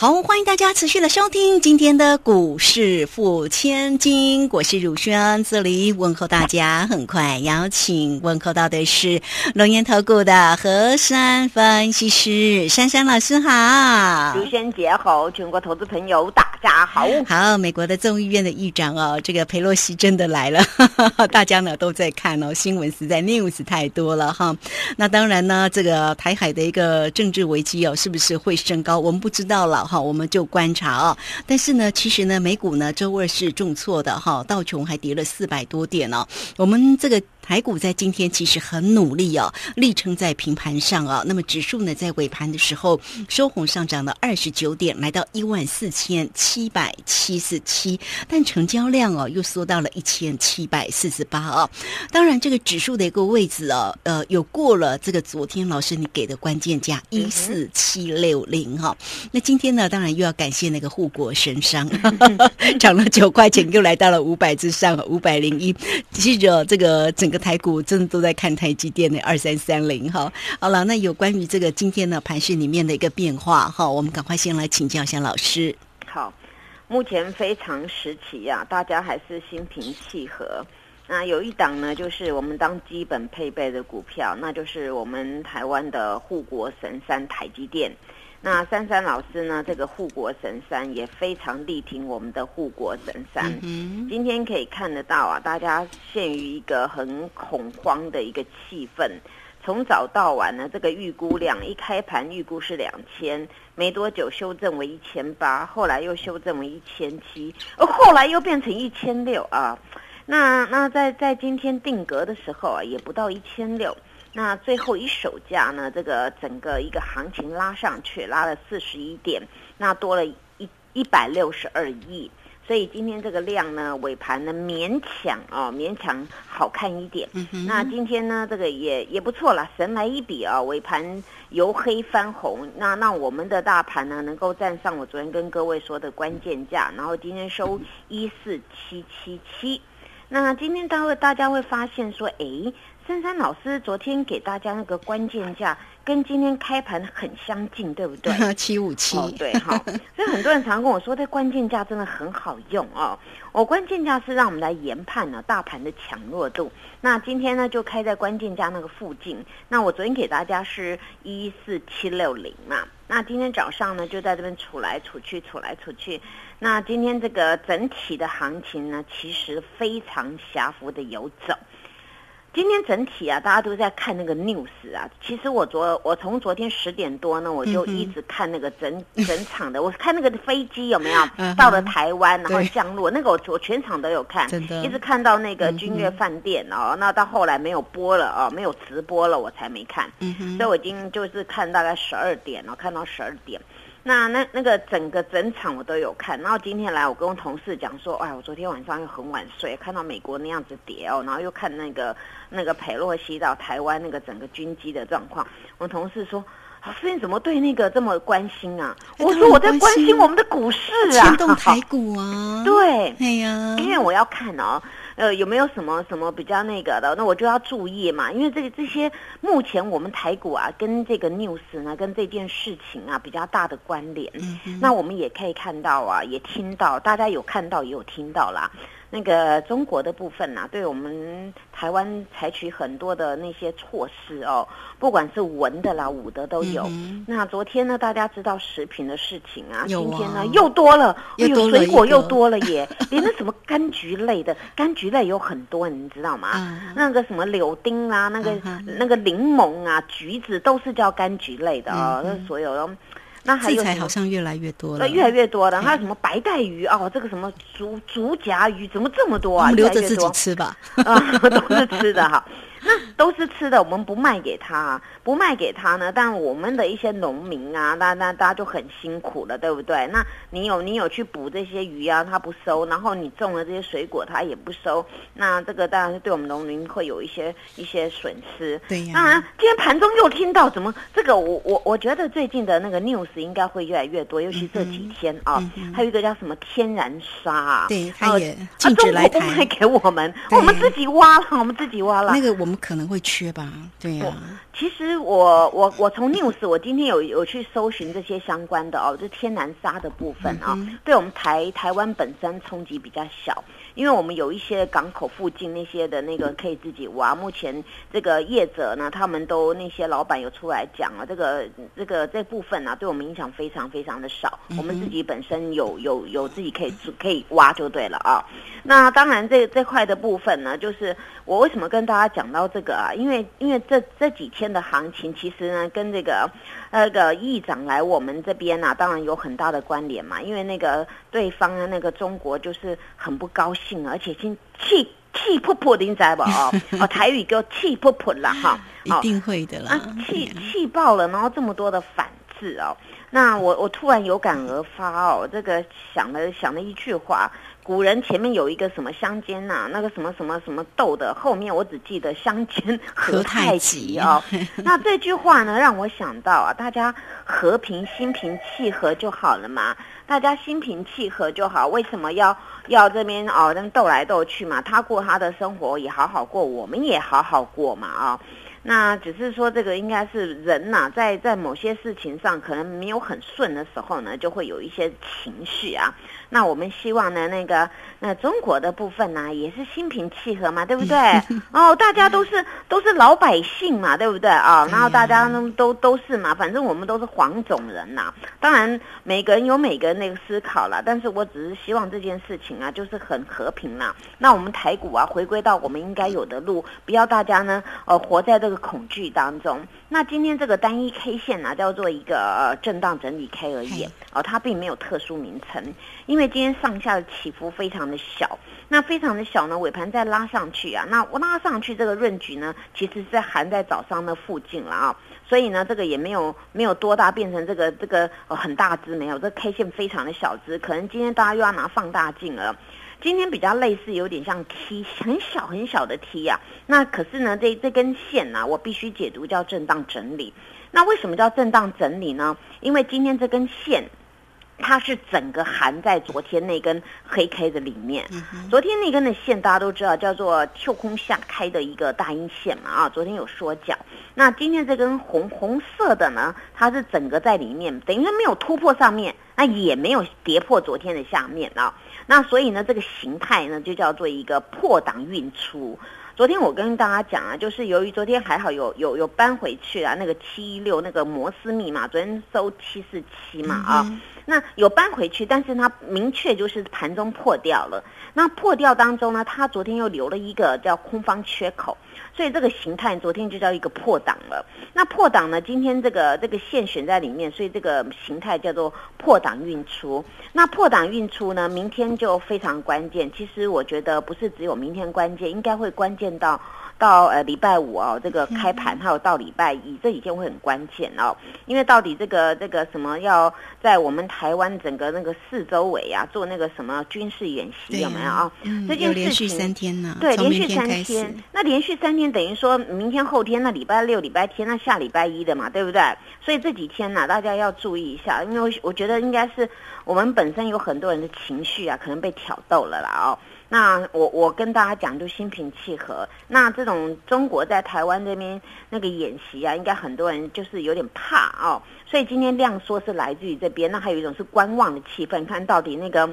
好，欢迎大家持续的收听今天的股市付千金，我是汝轩，这里问候大家。很快邀请问候到的是龙岩投顾的何山分析师珊珊老师，好，汝轩姐好，全国投资朋友大家好。好，美国的众议院的议长哦，这个佩洛西真的来了，大家呢都在看哦，新闻实在 news 太多了哈。那当然呢，这个台海的一个政治危机哦，是不是会升高？我们不知道了。好，我们就观察啊。但是呢，其实呢，美股呢周二是重挫的哈，道琼还跌了四百多点哦。我们这个。台股在今天其实很努力哦，力撑在平盘上啊。那么指数呢，在尾盘的时候收红上涨了二十九点，来到一万四千七百七十七，但成交量哦又缩到了一千七百四十八啊。当然，这个指数的一个位置哦，呃，有过了这个昨天老师你给的关键价一四七六零哈。那今天呢，当然又要感谢那个护国神商，涨了九块钱，又来到了五百之上，五百零一。记着这个整个。台股真的都在看台积电的二三三零哈，好了，那有关于这个今天的盘市里面的一个变化哈，我们赶快先来请教一下老师。好，目前非常时期呀，大家还是心平气和。那有一档呢，就是我们当基本配备的股票，那就是我们台湾的护国神山台积电。那珊珊老师呢？这个护国神山也非常力挺我们的护国神山。今天可以看得到啊，大家陷于一个很恐慌的一个气氛。从早到晚呢，这个预估量一开盘预估是两千，没多久修正为一千八，后来又修正为一千七，而后来又变成一千六啊。那那在在今天定格的时候啊，也不到一千六。那最后一手价呢？这个整个一个行情拉上去，拉了四十一点，那多了一一百六十二亿，所以今天这个量呢，尾盘呢勉强哦，勉强好看一点。那今天呢，这个也也不错了，神来一笔啊，尾盘由黑翻红，那那我们的大盘呢，能够站上我昨天跟各位说的关键价，然后今天收一四七七七。那今天大会大家会发现说，哎。珊珊老师昨天给大家那个关键价跟今天开盘很相近，对不对？七五七，对哈。所以很多人常跟我说，这关键价真的很好用哦。我关键价是让我们来研判呢大盘的强弱度。那今天呢就开在关键价那个附近。那我昨天给大家是一四七六零嘛。那今天早上呢就在这边处来处去，处来处去。那今天这个整体的行情呢，其实非常狭幅的游走。今天整体啊，大家都在看那个 news 啊。其实我昨我从昨天十点多呢，我就一直看那个整 整场的。我看那个飞机有没有到了台湾，然后降落，那个我我全场都有看，一直看到那个君悦饭店哦。那到后来没有播了哦，没有直播了，我才没看。所以我已经就是看大概十二点了，看到十二点。那那那个整个整场我都有看，然后今天来我跟我同事讲说，哎，我昨天晚上又很晚睡，看到美国那样子跌哦，然后又看那个那个佩洛西到台湾那个整个军机的状况，我同事说，老师你怎么对那个这么关心啊？我说我在关心我们的股市啊，牵动台股啊，对，哎呀，因为我要看哦。呃，有没有什么什么比较那个的？那我就要注意嘛，因为这个这些目前我们台股啊，跟这个 news 呢，跟这件事情啊比较大的关联。那我们也可以看到啊，也听到，大家有看到也有听到啦。那个中国的部分呐，对我们台湾采取很多的那些措施哦，不管是文的啦、武的都有。那昨天呢，大家知道食品的事情啊，今天呢又多了，有水果又多了耶，连那什么柑橘类的，柑橘类有很多，你知道吗？那个什么柳丁啊，那个那个柠檬啊，橘子都是叫柑橘类的哦，那所有的。那还有好像越来越多了，越来越多了。还有什么白带鱼哦，这个什么竹竹夹鱼，怎么这么多啊？留着自己吃吧，啊，都是吃的哈。那都是吃的，我们不卖给他，不卖给他呢。但我们的一些农民啊，那那大家就很辛苦了，对不对？那你有你有去捕这些鱼啊，他不收，然后你种了这些水果，他也不收，那这个当然是对我们农民会有一些一些损失。对呀。当然，今天盘中又听到怎么这个，我我我觉得最近的那个 news 应该会越来越多，尤其这几天啊，还有一个叫什么天然沙，对，他也禁止来台卖给我们，我们自己挖了，我们自己挖了。那个我们可能会缺吧？对呀。其实我我我从 news 我今天有有去搜寻这些相关的哦，就天然沙的部分啊，对我们台台湾本身冲击比较小。因为我们有一些港口附近那些的那个可以自己挖，目前这个业者呢，他们都那些老板有出来讲了，这个这个这部分啊，对我们影响非常非常的少。我们自己本身有有有自己可以可以挖就对了啊。那当然这这块的部分呢，就是我为什么跟大家讲到这个啊？因为因为这这几天的行情其实呢，跟这个那个议长来我们这边呢，当然有很大的关联嘛。因为那个对方的那个中国就是很不高兴。而且心气气噗噗的，你知不？哦 哦，台语叫气噗噗了哈，一定会的啦，啊气气爆了，然后这么多的反制哦，那我我突然有感而发哦，这个想了想了一句话，古人前面有一个什么相间呐，那个什么什么什么斗的，后面我只记得相间 何太急哦，那这句话呢，让我想到啊，大家和平心平气和就好了嘛。大家心平气和就好，为什么要要这边哦？那斗来斗去嘛，他过他的生活也好好过，我们也好好过嘛啊。那只是说这个应该是人呐，在在某些事情上可能没有很顺的时候呢，就会有一些情绪啊。那我们希望呢，那个那中国的部分呢，也是心平气和嘛，对不对？哦，大家都是都是老百姓嘛，对不对啊？然后大家呢都都是嘛，反正我们都是黄种人呐。当然每个人有每个人那个思考了，但是我只是希望这件事情啊，就是很和平啦。那我们台股啊，回归到我们应该有的路，不要大家呢呃活在这个恐惧当中。那今天这个单一 K 线呢，叫做一个震荡整理 K 而已。哦，它并没有特殊名称，因为今天上下的起伏非常的小，那非常的小呢，尾盘再拉上去啊，那我拉上去这个润局呢，其实是含在早上的附近了啊，所以呢，这个也没有没有多大变成这个这个很大只没有，这 K 线非常的小只，可能今天大家又要拿放大镜了。今天比较类似，有点像 T，很小很小的 T 啊。那可是呢，这这根线呢，我必须解读叫震荡整理。那为什么叫震荡整理呢？因为今天这根线，它是整个含在昨天那根黑 K 的里面。昨天那根的线大家都知道，叫做跳空下开的一个大阴线嘛啊。昨天有说讲。那今天这根红红色的呢，它是整个在里面，等于说没有突破上面，那也没有跌破昨天的下面啊。那所以呢，这个形态呢就叫做一个破档运出。昨天我跟大家讲啊，就是由于昨天还好有有有搬回去啊，那个七一六那个摩斯密码，昨天收七四七嘛啊，那有搬回去，但是它明确就是盘中破掉了。那破掉当中呢，它昨天又留了一个叫空方缺口。所以这个形态昨天就叫一个破档了。那破档呢？今天这个这个线选在里面，所以这个形态叫做破档运出。那破档运出呢？明天就非常关键。其实我觉得不是只有明天关键，应该会关键到。到呃礼拜五哦，这个开盘还有到礼拜一这几天会很关键哦，因为到底这个这个什么要在我们台湾整个那个四周围啊做那个什么军事演习有没有啊？这件事情三天呢？对，连续三天。那连续三天等于说明天后天那礼拜六礼拜天那下礼拜一的嘛，对不对？所以这几天呢，大家要注意一下，因为我觉得应该是我们本身有很多人的情绪啊，可能被挑逗了啦哦。那我我跟大家讲，就心平气和。那这种中国在台湾这边那个演习啊，应该很多人就是有点怕哦。所以今天量说是来自于这边，那还有一种是观望的气氛，看到底那个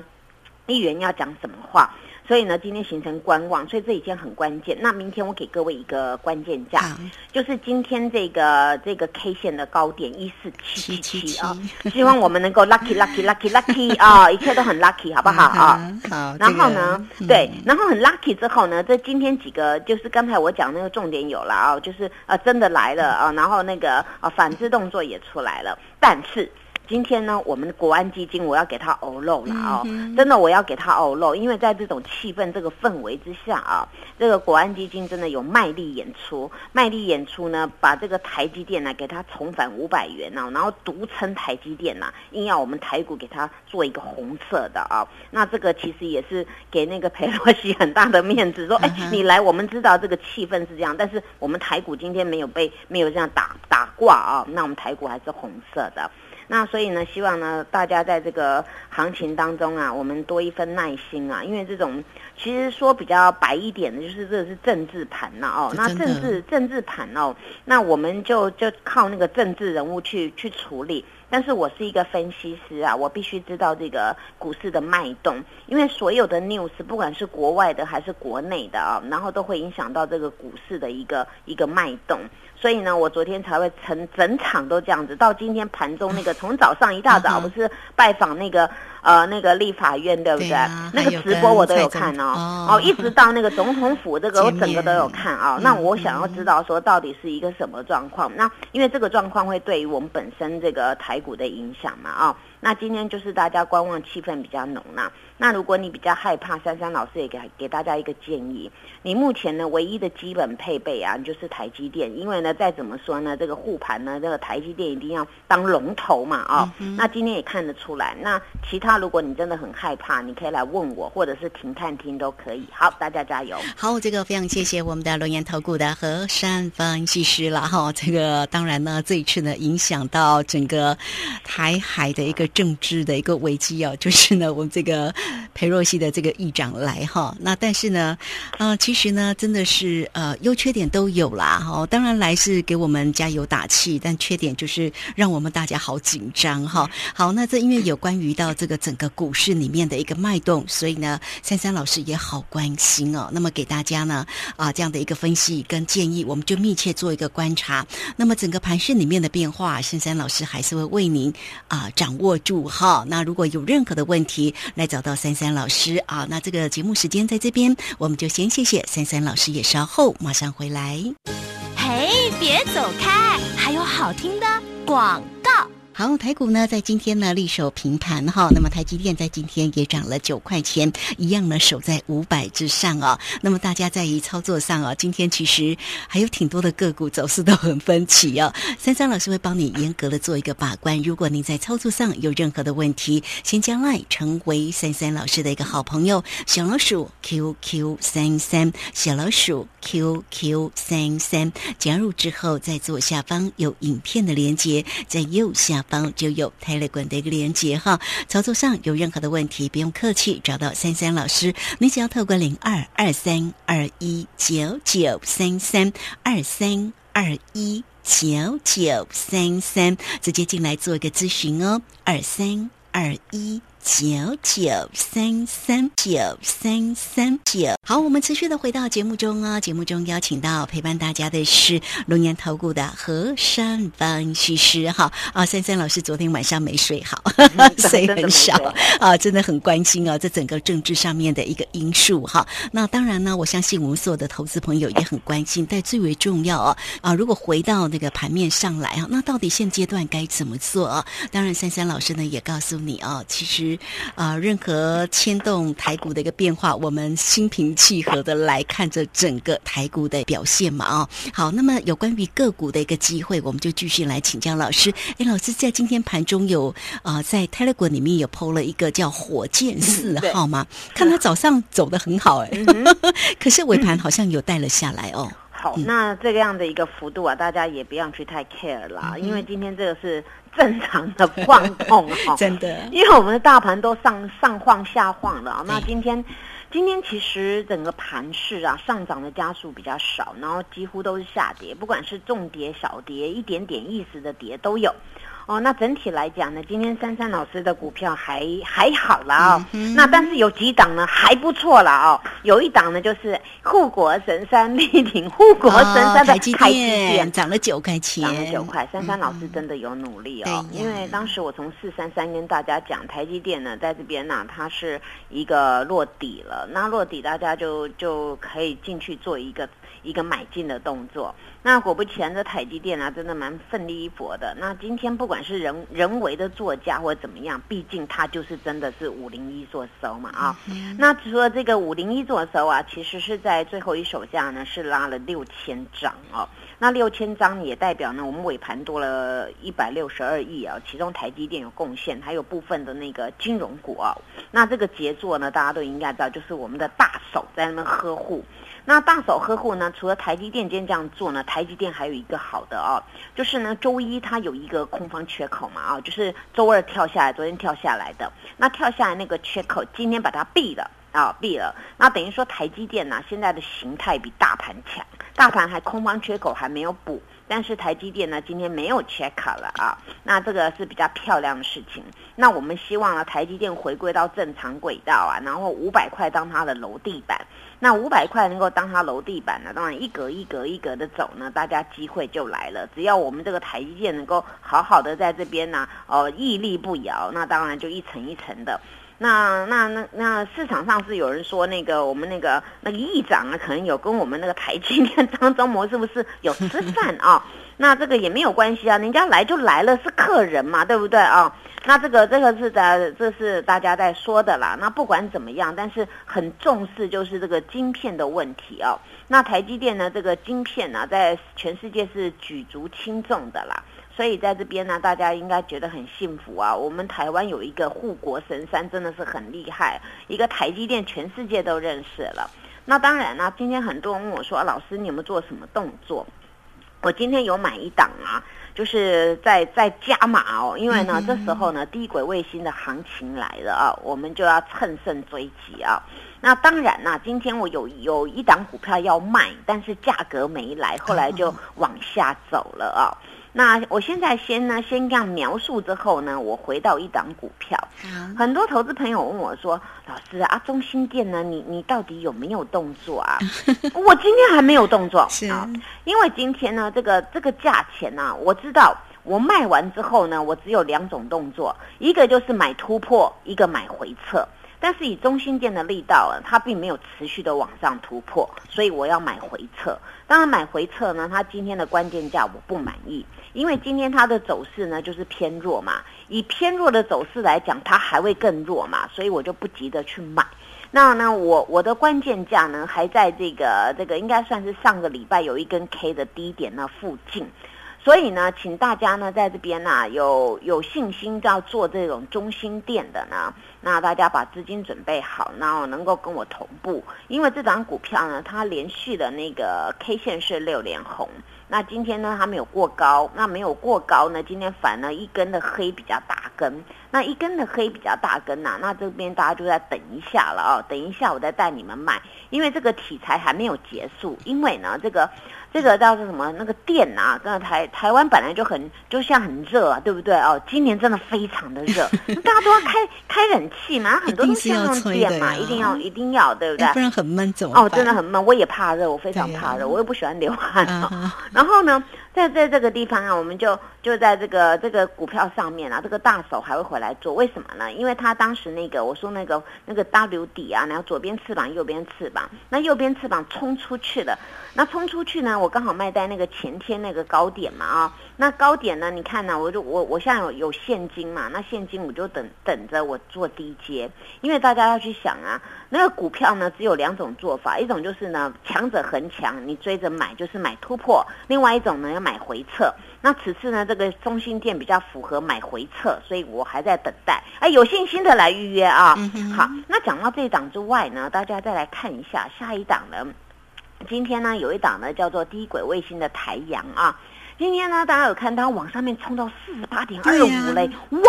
议员要讲什么话。所以呢，今天形成观望，所以这几天很关键。那明天我给各位一个关键价，就是今天这个这个 K 线的高点一四七七七啊，希望我们能够 lucky lucky lucky lucky 啊，一切都很 lucky，好不好啊？好。然后呢，对，然后很 lucky 之后呢，这今天几个就是刚才我讲那个重点有了啊，就是啊真的来了啊，然后那个啊反制动作也出来了，但是。今天呢，我们的国安基金我要给他欧漏了哦，嗯真的我要给他欧漏，因为在这种气氛、这个氛围之下啊，这个国安基金真的有卖力演出，卖力演出呢，把这个台积电呢给它重返五百元啊，然后独撑台积电呐、硬要我们台股给它做一个红色的啊，那这个其实也是给那个裴洛西很大的面子，说，哎嗯，你来，我们知道这个气氛是这样，但是我们台股今天没有被没有这样打打挂啊，那我们台股还是红色的。那所以呢，希望呢，大家在这个行情当中啊，我们多一份耐心啊，因为这种其实说比较白一点的，就是这是政治盘呐、哦，那政治政治盘哦，那我们就就靠那个政治人物去去处理。但是我是一个分析师啊，我必须知道这个股市的脉动，因为所有的 news 不管是国外的还是国内的啊，然后都会影响到这个股市的一个一个脉动。所以呢，我昨天才会成整场都这样子，到今天盘中那个从早上一大早不是拜访那个呃那个立法院对不对？对啊那个直播我都有看哦，哦哦，一直 到那个总统府这个我整个都有看啊、那嗯我想要知道说到底是一个什么状况？那因为这个状况会对于我们本身这个台股的影响嘛啊、那今天就是大家观望气氛比较浓啦。那如果你比较害怕，珊珊老师也给给大家一个建议，你目前呢唯一的基本配备啊，就是台积电，因为呢再怎么说呢，这个护盘呢，这个台积电一定要当龙头嘛啊、那今天也看得出来。那其他那如果你真的很害怕，你可以来问我，或者是停看听都可以。好，大家加油。好，这个非常谢谢我们的龙岩投顾的和山分析师了哈。这个当然呢，这一次呢，影响到整个台海的一个政治的一个危机哦，就是呢，我们这个裴若曦的这个议长来哈。那但是呢，呃，其实呢，真的是呃优缺点都有啦哈。当然来是给我们加油打气，但缺点就是让我们大家好紧张哈。好，那这因为有关于到这个整个股市里面的一个脉动，所以呢，珊珊老师也好关心哦。那么给大家呢啊这样的一个分析跟建议，我们就密切做一个观察。那么整个盘市里面的变化，珊珊老师还是会为您啊掌握住哈。那如果有任何的问题，来找到珊珊老师啊。那这个节目时间在这边，我们就先谢谢珊珊老师，也稍后马上回来。嘿，别走开，还有好听的广告。好，台股呢在今天呢力守平盘哈，那么台积电在今天也涨了九块钱，一样呢守在五百之上哦。那么大家在于操作上哦，今天其实还有挺多的个股走势都很分歧哦。珊珊老师会帮你严格的做一个把关，如果您在操作上有任何的问题，先将来成为珊珊老师的一个好朋友，小老鼠 QQ 三三，小老鼠 QQ 三三，加入之后在左下方有影片的连接，在右下方就有 tele 的一个连接哈。操作上有任何的问题，不用客气，找到珊珊老师，你只要透过零二二三二一九九三三二三二一九九三三，直接进来做一个咨询哦，二三二一。九九三三九三三九，好，我们持续的回到节目中啊、节目中邀请到陪伴大家的是龙岩投顾的何山分析师哈啊，珊珊老师昨天晚上没睡好，睡真的没很少啊，真的很关心啊，这整个政治上面的一个因素哈。那当然呢，我相信我们所有的投资朋友也很关心，但最为重要啊啊，如果回到那个盘面上来啊，那到底现阶段该怎么做啊？当然，珊珊老师呢也告诉你啊，其实啊，任何牵动台股的一个变化，我们心平气和的来看着整个台股的表现嘛啊。好，那么有关于个股的一个机会，我们就继续来请教老师。哎，老师在今天盘中有啊、在 Telegram 里面有 PO 了一个叫火箭四对号吗？看他早上走的很好哎、嗯 可是尾盘好像有带了下来哦。好，那这个样的一个幅度啊，大家也不要去太 care 啦，因为今天这个是正常的晃动 哈、真的，因为我们的大盘都上上晃下晃了啊。那今天，今天其实整个盘市啊，上涨的家数比较少，然后几乎都是下跌，不管是重跌、小跌，一点点意思的跌都有。哦，那整体来讲呢，今天珊珊老师的股票还还好啦哦，嗯那但是有几档呢还不错啦哦，有一档呢就是护国神山力挺护国神山的哦台积电电，涨了九块钱，涨了九块，珊珊老师真的有努力哦，因为当时我从四三三跟大家讲，台积电呢在这边呢、它是一个落底了，那落底大家就就可以进去做一个一一个买进的动作。那果不其然，这台积电啊，真的蛮奋力一搏的。那今天不管是人人为的作价或者怎么样，毕竟它就是真的是五零一做收嘛啊。那除了这个五零一做收啊，其实是在最后一手价呢是拉了六千张哦。那六千张也代表呢，我们尾盘多了一百六十二亿啊，其中台积电有贡献，还有部分的那个金融股啊。那这个杰作呢，大家都应该知道，就是我们的大手在那边呵护。那大手呵护呢，除了台积电今天这样做呢，台积电还有一个好的哦，就是呢周一它有一个空方缺口嘛啊，就是周二跳下来，昨天跳下来的，那跳下来那个缺口，今天把它闭了啊，闭了。那等于说台积电呢，现在的形态比大盘强。大盘还空方缺口还没有补，但是台积电呢今天没有缺口了啊，那这个是比较漂亮的事情。那我们希望呢台积电回归到正常轨道啊，然后五百块当它的楼地板，那五百块能够当它楼地板呢，当然一格一格一格的走呢，大家机会就来了。只要我们这个台积电能够好好的在这边呢，哦屹立不摇，那当然就一层一层的。那那那那市场上是有人说那个我们那个那个议长啊，可能有跟我们那个台积电张忠谋是不是有吃饭啊？那这个也没有关系啊，人家来就来了，是客人嘛，对不对啊？那这个这个是在这是大家在说的啦。那不管怎么样，但是很重视就是这个晶片的问题哦。那台积电呢，这个晶片呢，在全世界是举足轻重的啦。所以在这边呢，大家应该觉得很幸福啊！我们台湾有一个护国神山，真的是很厉害，一个台积电，全世界都认识了。那当然呢，今天很多人问我说：“老师，你有没有做什么动作？”我今天有买一档啊，就是在在加码哦，因为呢，这时候呢，低轨卫星的行情来了啊，我们就要乘胜追击啊。那当然啦，今天我有有一档股票要卖，但是价格没来，后来就 往下走了啊。那我现在先呢，先这样描述之后呢，我回到一档股票。很多投资朋友问我说：“老师啊，中心店呢，你你到底有没有动作啊？” 我今天还没有动作啊，因为今天呢，这个这个价钱呢，我知道我卖完之后呢，我只有两种动作，一个就是买突破，一个买回撤。但是以中心店的力道，它并没有持续的往上突破，所以我要买回撤。当然买回撤呢，它今天的关键价我不满意。因为今天它的走势呢就是偏弱嘛，以偏弱的走势来讲，它还会更弱嘛，所以我就不急着去买。那呢，我我的关键价呢还在这个这个应该算是上个礼拜有一根 K 的低点那附近，所以呢，请大家呢在这边呢有有信心要做这种中心店的呢，那大家把资金准备好，然后能够跟我同步，因为这张股票呢它连续的那个 K 线是六连红。那今天呢，它没有过高，那没有过高呢，今天反而一根的黑比较大根，那一根的黑比较大根呐，那这边大家就在等一下了啊，等一下我再带你们买，因为这个题材还没有结束，因为呢这个。这个叫做什么？那个电啊，跟台台湾本来就很就像很热啊，对不对哦？今年真的非常的热，大家都要开开冷气嘛，很多东西要用电嘛，一定要一定要，对不对？不然很闷，怎么办？哦，真的很闷，我也怕热，我非常怕热，我又不喜欢流汗。然后呢？在在这个地方啊，我们就就在这个这个股票上面啊，这个大手还会回来做，为什么呢？因为他当时那个我说那个那个 W 底啊，然后左边翅膀，右边翅膀，那右边翅膀冲出去了，那冲出去呢，我刚好卖在那个前天那个高点嘛啊，那高点呢，你看呢，我就我我现在有有现金嘛，那现金我就等等着我做低阶，因为大家要去想啊，那个股票呢只有两种做法，一种就是呢强者恒强，你追着买就是买突破，另外一种呢要。买回撤，那此次呢，这个中心店比较符合买回撤，所以我还在等待。哎，有信心的来预约啊！好，那讲到这一档之外呢，大家再来看一下下一档呢。今天呢，有一档呢叫做低轨卫星的台阳啊。今天呢，大家有看它往上面冲到四十八点二五嘞，哇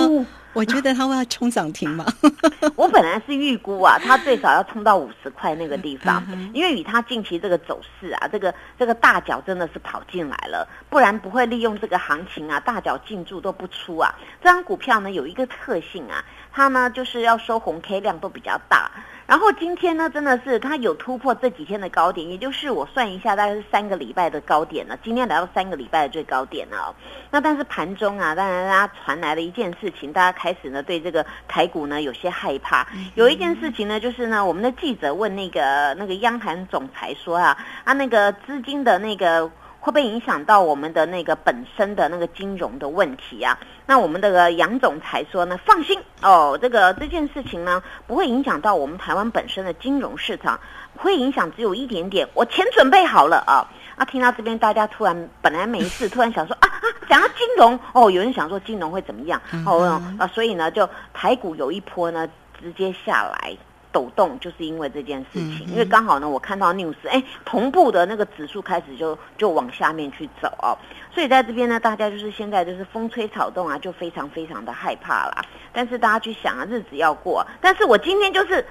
哦！我觉得它会要冲涨停嘛？我本来是预估啊，它最少要冲到五十块那个地方，因为以它近期这个走势啊，这个这个大脚真的是跑进来了，不然不会利用这个行情啊，大脚进驻都不出啊。这张股票呢有一个特性啊，它呢就是要收红 K 量都比较大。然后今天呢，真的是它有突破这几天的高点，也就是我算一下，大概是三个礼拜的高点了。今天来到三个礼拜的最高点了。那但是盘中啊，当然大家传来了一件事情，大家开始呢对这个台股呢有些害怕。有一件事情呢，就是呢我们的记者问那个那个央行总裁说啊，啊那个资金的那个。会不会影响到我们的那个本身的那个金融的问题啊？那我们的杨总裁说呢，放心哦，这个这件事情呢不会影响到我们台湾本身的金融市场，会影响只有一点点，我钱准备好了啊！啊，听到这边大家突然本来没事，突然想说啊啊，讲到金融哦，有人想说金融会怎么样哦啊，所以呢就台股有一波呢直接下来。抖动就是因为这件事情，因为刚好呢，我看到 news，哎，同步的那个指数开始就就往下面去走哦，所以在这边呢，大家就是现在就是风吹草动啊，就非常非常的害怕啦。但是大家去想啊，日子要过，但是我今天就是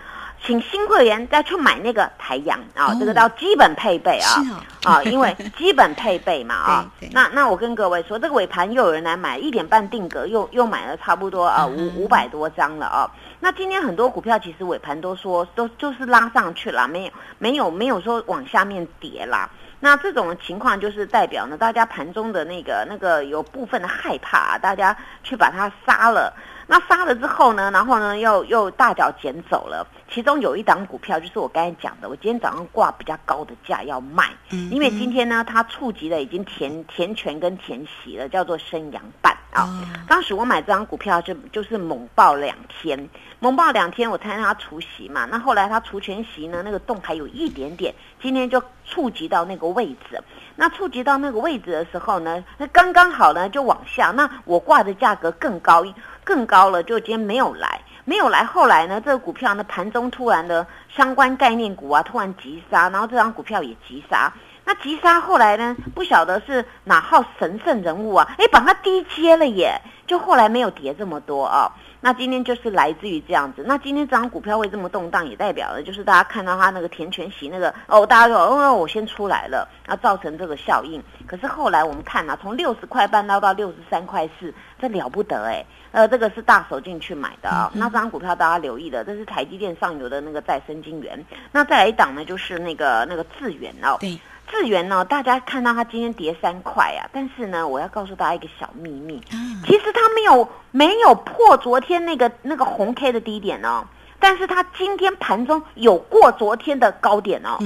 请新会员再去买那个台阳啊，这个叫基本配备啊，啊，因为基本配备嘛啊，那那我跟各位说，这个尾盘又有人来买一点半定格，又又买了差不多啊五五百多张了啊。那今天很多股票其实尾盘都说都就是拉上去了，没有没有没有说往下面跌啦。那这种情况就是代表呢，大家盘中的那个那个有部分的害怕，大家去把它杀了。那杀了之后呢，然后呢又又大脚捡走了。其中有一档股票就是我刚才讲的，我今天早上挂比较高的价要卖，因为今天呢它触及了已经填填权跟填息了，叫做升阳半啊。当时我买这张股票就就是猛爆两天。猛爆两天，我猜它除息嘛。那后来它除全息呢，那个洞还有一点点。今天就触及到那个位置，那触及到那个位置的时候呢，那刚刚好呢就往下。那我挂的价格更高，更高了，就今天没有来，没有来。后来呢，这个股票呢盘中突然的相关概念股啊突然急杀，然后这张股票也急杀。那急杀后来呢，不晓得是哪号神圣人物啊，哎把它低接了耶，就后来没有跌这么多啊。那今天就是来自于这样子。那今天这张股票会这么动荡，也代表了就是大家看到它那个填权息那个哦，大家说哦，我先出来了，那造成这个效应。可是后来我们看啊，从六十块半捞到六十三块四，这了不得哎。呃，这个是大手进去买的啊。那这张股票大家留意的，这是台积电上游的那个再生晶圆。那再来一档呢，就是那个那个智源哦。对。智源呢，大家看到它今天跌三块啊，但是呢，我要告诉大家一个小秘密，其实它没有没有破昨天那个那个红 K 的低点哦，但是它今天盘中有过昨天的高点哦，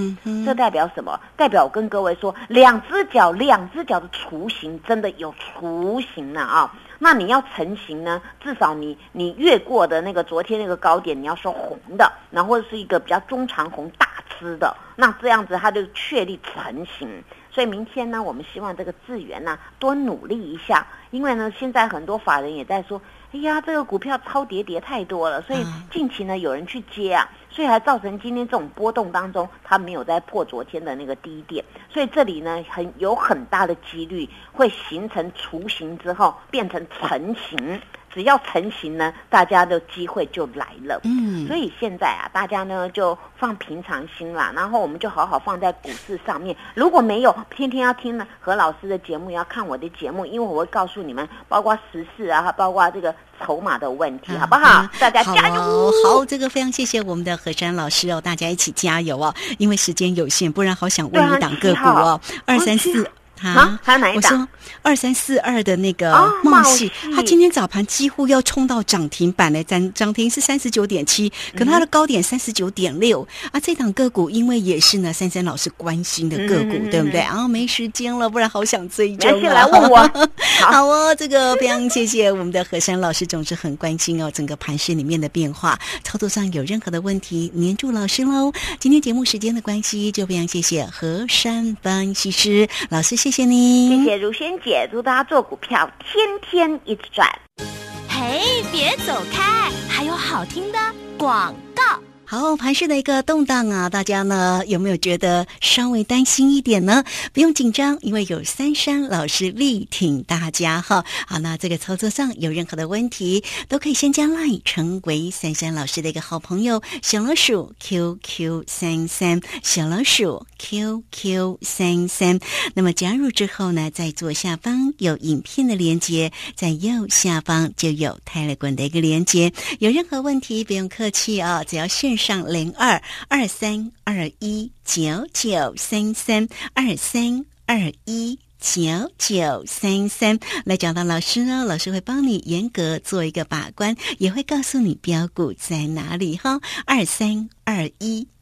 这代表什么？代表我跟各位说，两只脚两只脚的雏形真的有雏形了啊！那你要成型呢，至少你你越过的那个昨天那个高点，你要说红的，然后是一个比较中长红大。支的那这样子，它就确立成型。所以明天呢，我们希望这个资源呢多努力一下，因为呢，现在很多法人也在说，哎呀，这个股票超跌跌太多了，所以近期呢有人去接啊，所以还造成今天这种波动当中，它没有在破昨天的那个低点，所以这里呢很有很大的几率会形成雏形之后变成成型。只要成型呢，大家的机会就来了。嗯，所以现在啊，大家呢就放平常心啦，然后我们就好好放在股市上面。如果没有天天要听呢何老师的节目，要看我的节目，因为我会告诉你们，包括时事啊，包括这个筹码的问题，好不好？大家加油！好，这个非常谢谢我们的何山老师哦，大家一起加油哦，因为时间有限，不然好想问一档个股哦，二三四。啊，还有哪一档？我说二三四二的那个梦系，它今天早盘几乎要冲到涨停板嘞，涨涨停是三十九点七，可它的高点三十九点六啊。这档个股因为也是呢，珊珊老师关心的个股，对不对啊？没时间了，不然好想追踪。先来问我，好哦。这个非常谢谢我们的何山老师，总是很关心哦整个盘市里面的变化，操作上有任何的问题，黏住老师喽。今天节目时间的关系，就非常谢谢何山分析师老师，谢谢谢你，谢谢如萱姐，祝大家做股票天天一直赚。嘿，别走开，还有好听的广告。好，盘市的一个动荡啊，大家呢有没有觉得稍微担心一点呢？不用紧张，因为有三山老师力挺大家哈。好，那这个操作上有任何的问题，都可以先加 line 成为三山老师的一个好朋友，小老鼠 QQ 三三，小老鼠 QQ 三三。那么加入之后呢，在左下方有影片的连接，在右下方就有泰勒滚的一个连接。有任何问题不用客气啊，只要线。上零二二三二一九九三三二三二一。九九三三来找到老师呢，老师会帮你严格做一个把关，也会告诉你标股在哪里哈。二三二一